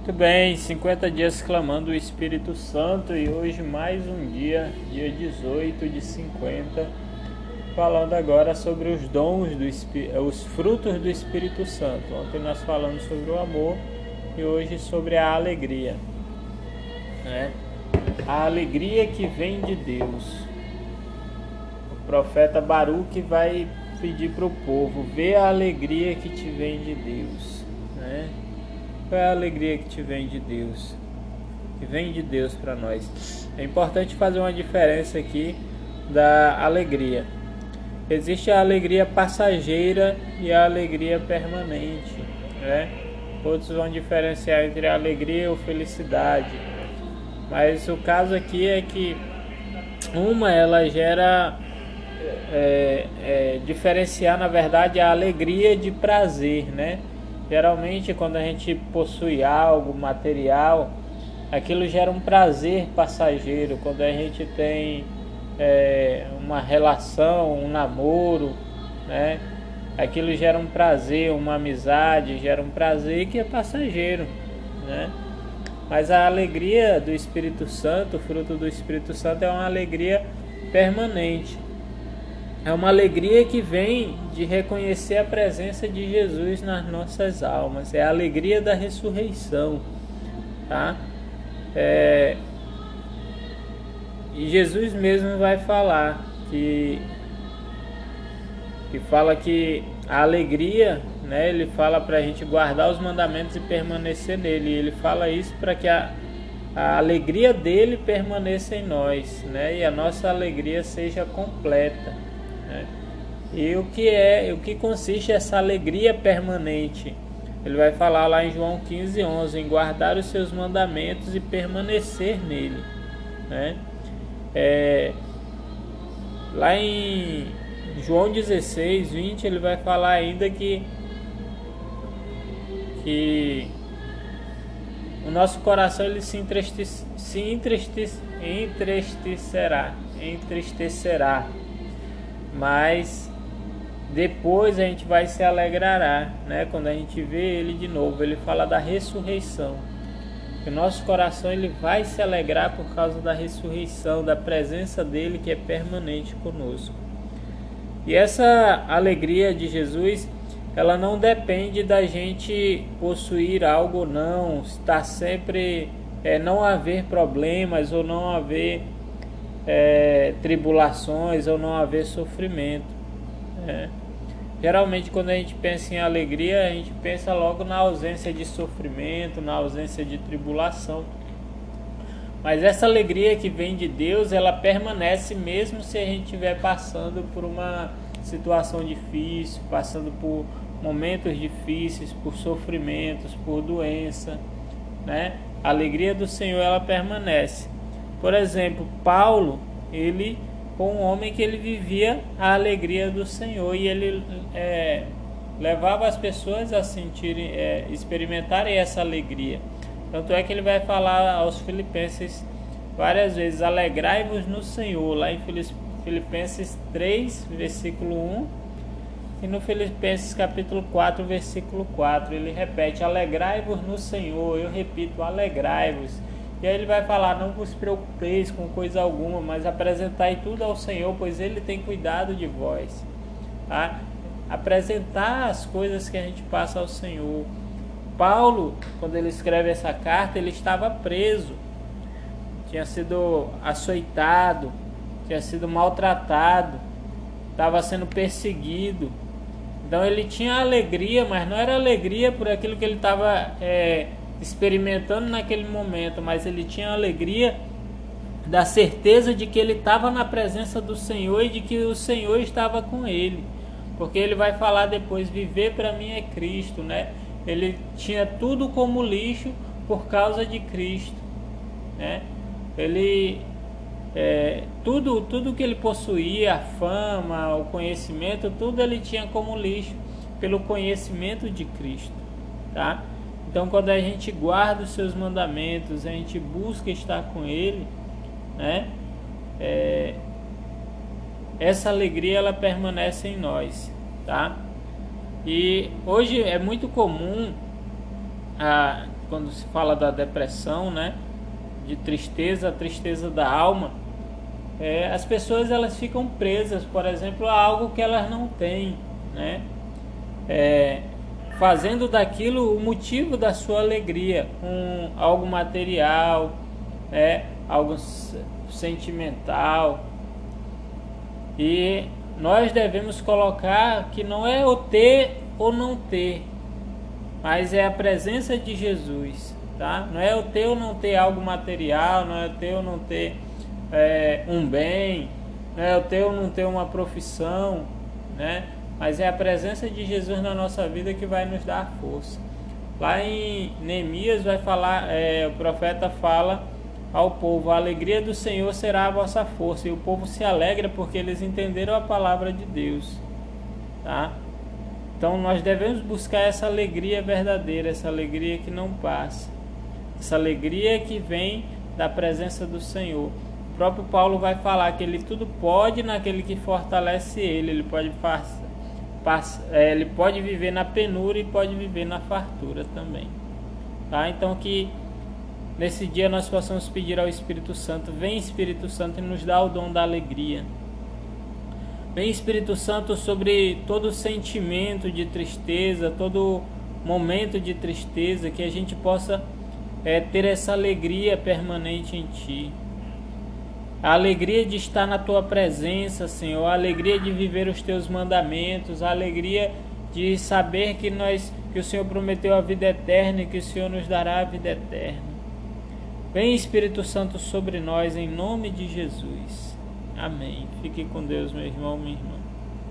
Muito bem, 50 dias clamando o Espírito Santo e hoje mais um dia, dia 18 de 50, falando agora sobre os dons do Espírito, os frutos do Espírito Santo. Ontem nós falamos sobre o amor e hoje sobre a alegria. Né? A alegria que vem de Deus. O profeta Baruque vai pedir para o povo: vê a alegria que te vem de Deus. Né? Qual é a alegria que te vem de Deus? Que vem de Deus para nós. É importante fazer uma diferença aqui da alegria. Existe a alegria passageira e a alegria permanente, né? Outros vão diferenciar entre alegria ou felicidade. Mas o caso aqui é que uma ela gera é, é, diferenciar na verdade a alegria de prazer, né? Geralmente, quando a gente possui algo material, aquilo gera um prazer passageiro. Quando a gente tem é, uma relação, um namoro, né? Aquilo gera um prazer, uma amizade, gera um prazer que é passageiro, né? Mas a alegria do Espírito Santo, o fruto do Espírito Santo, é uma alegria permanente. É uma alegria que vem de reconhecer a presença de Jesus nas nossas almas. É a alegria da ressurreição, tá? É... E Jesus mesmo vai falar que que fala que a alegria, né? Ele fala para a gente guardar os mandamentos e permanecer nele. E ele fala isso para que a, a alegria dele permaneça em nós, né? E a nossa alegria seja completa. E o que é, o que consiste essa alegria permanente? Ele vai falar lá em João 15, 11, em guardar os seus mandamentos e permanecer nele. Né? É, lá em João 16, 20, ele vai falar ainda que, que o nosso coração ele se, entristece, se entristece, entristecerá, entristecerá mas depois a gente vai se alegrará, né? Quando a gente vê ele de novo, ele fala da ressurreição. O nosso coração ele vai se alegrar por causa da ressurreição, da presença dele que é permanente conosco. E essa alegria de Jesus, ela não depende da gente possuir algo ou não, estar sempre é, não haver problemas ou não haver é, tribulações ou não haver sofrimento. Né? Geralmente, quando a gente pensa em alegria, a gente pensa logo na ausência de sofrimento, na ausência de tribulação. Mas essa alegria que vem de Deus, ela permanece mesmo se a gente estiver passando por uma situação difícil, passando por momentos difíceis, por sofrimentos, por doença, né? A alegria do Senhor ela permanece. Por exemplo, Paulo, ele foi um homem que ele vivia a alegria do Senhor e ele é, levava as pessoas a sentirem, é, experimentarem essa alegria. Tanto é que ele vai falar aos filipenses várias vezes: alegrai-vos no Senhor, lá em Filipenses 3, versículo 1, e no Filipenses capítulo 4, versículo 4, ele repete: alegrai-vos no Senhor. Eu repito: alegrai-vos. E aí ele vai falar: Não vos preocupeis com coisa alguma, mas apresentai tudo ao Senhor, pois Ele tem cuidado de vós. Tá? Apresentar as coisas que a gente passa ao Senhor. Paulo, quando ele escreve essa carta, ele estava preso, tinha sido açoitado, tinha sido maltratado, estava sendo perseguido. Então ele tinha alegria, mas não era alegria por aquilo que ele estava. É, experimentando naquele momento, mas ele tinha alegria da certeza de que ele estava na presença do Senhor e de que o Senhor estava com ele. Porque ele vai falar depois: viver para mim é Cristo, né? Ele tinha tudo como lixo por causa de Cristo, né? Ele é, tudo tudo que ele possuía, a fama, o conhecimento, tudo ele tinha como lixo pelo conhecimento de Cristo, tá? Então, quando a gente guarda os seus mandamentos, a gente busca estar com Ele, né? É, essa alegria ela permanece em nós, tá? E hoje é muito comum a, quando se fala da depressão, né? De tristeza, a tristeza da alma, é, as pessoas elas ficam presas, por exemplo, a algo que elas não têm, né? É, fazendo daquilo o motivo da sua alegria, um, algo material, é, algo sentimental. E nós devemos colocar que não é o ter ou não ter, mas é a presença de Jesus, tá? Não é o ter ou não ter algo material, não é o ter ou não ter é, um bem, não é o ter ou não ter uma profissão, né? Mas é a presença de Jesus na nossa vida que vai nos dar força. Lá em Neemias vai falar, é, o profeta fala ao povo: a alegria do Senhor será a vossa força. E o povo se alegra porque eles entenderam a palavra de Deus. Tá? Então nós devemos buscar essa alegria verdadeira, essa alegria que não passa, essa alegria que vem da presença do Senhor. O próprio Paulo vai falar que ele tudo pode naquele que fortalece ele, ele pode é, ele pode viver na penúria e pode viver na fartura também. Tá? Então que nesse dia nós possamos pedir ao Espírito Santo, vem Espírito Santo e nos dá o dom da alegria. Vem Espírito Santo sobre todo sentimento de tristeza, todo momento de tristeza, que a gente possa é, ter essa alegria permanente em Ti a alegria de estar na tua presença, Senhor, a alegria de viver os teus mandamentos, a alegria de saber que nós que o Senhor prometeu a vida eterna e que o Senhor nos dará a vida eterna. Vem Espírito Santo sobre nós em nome de Jesus. Amém. Fique com Deus, meu irmão, minha irmã.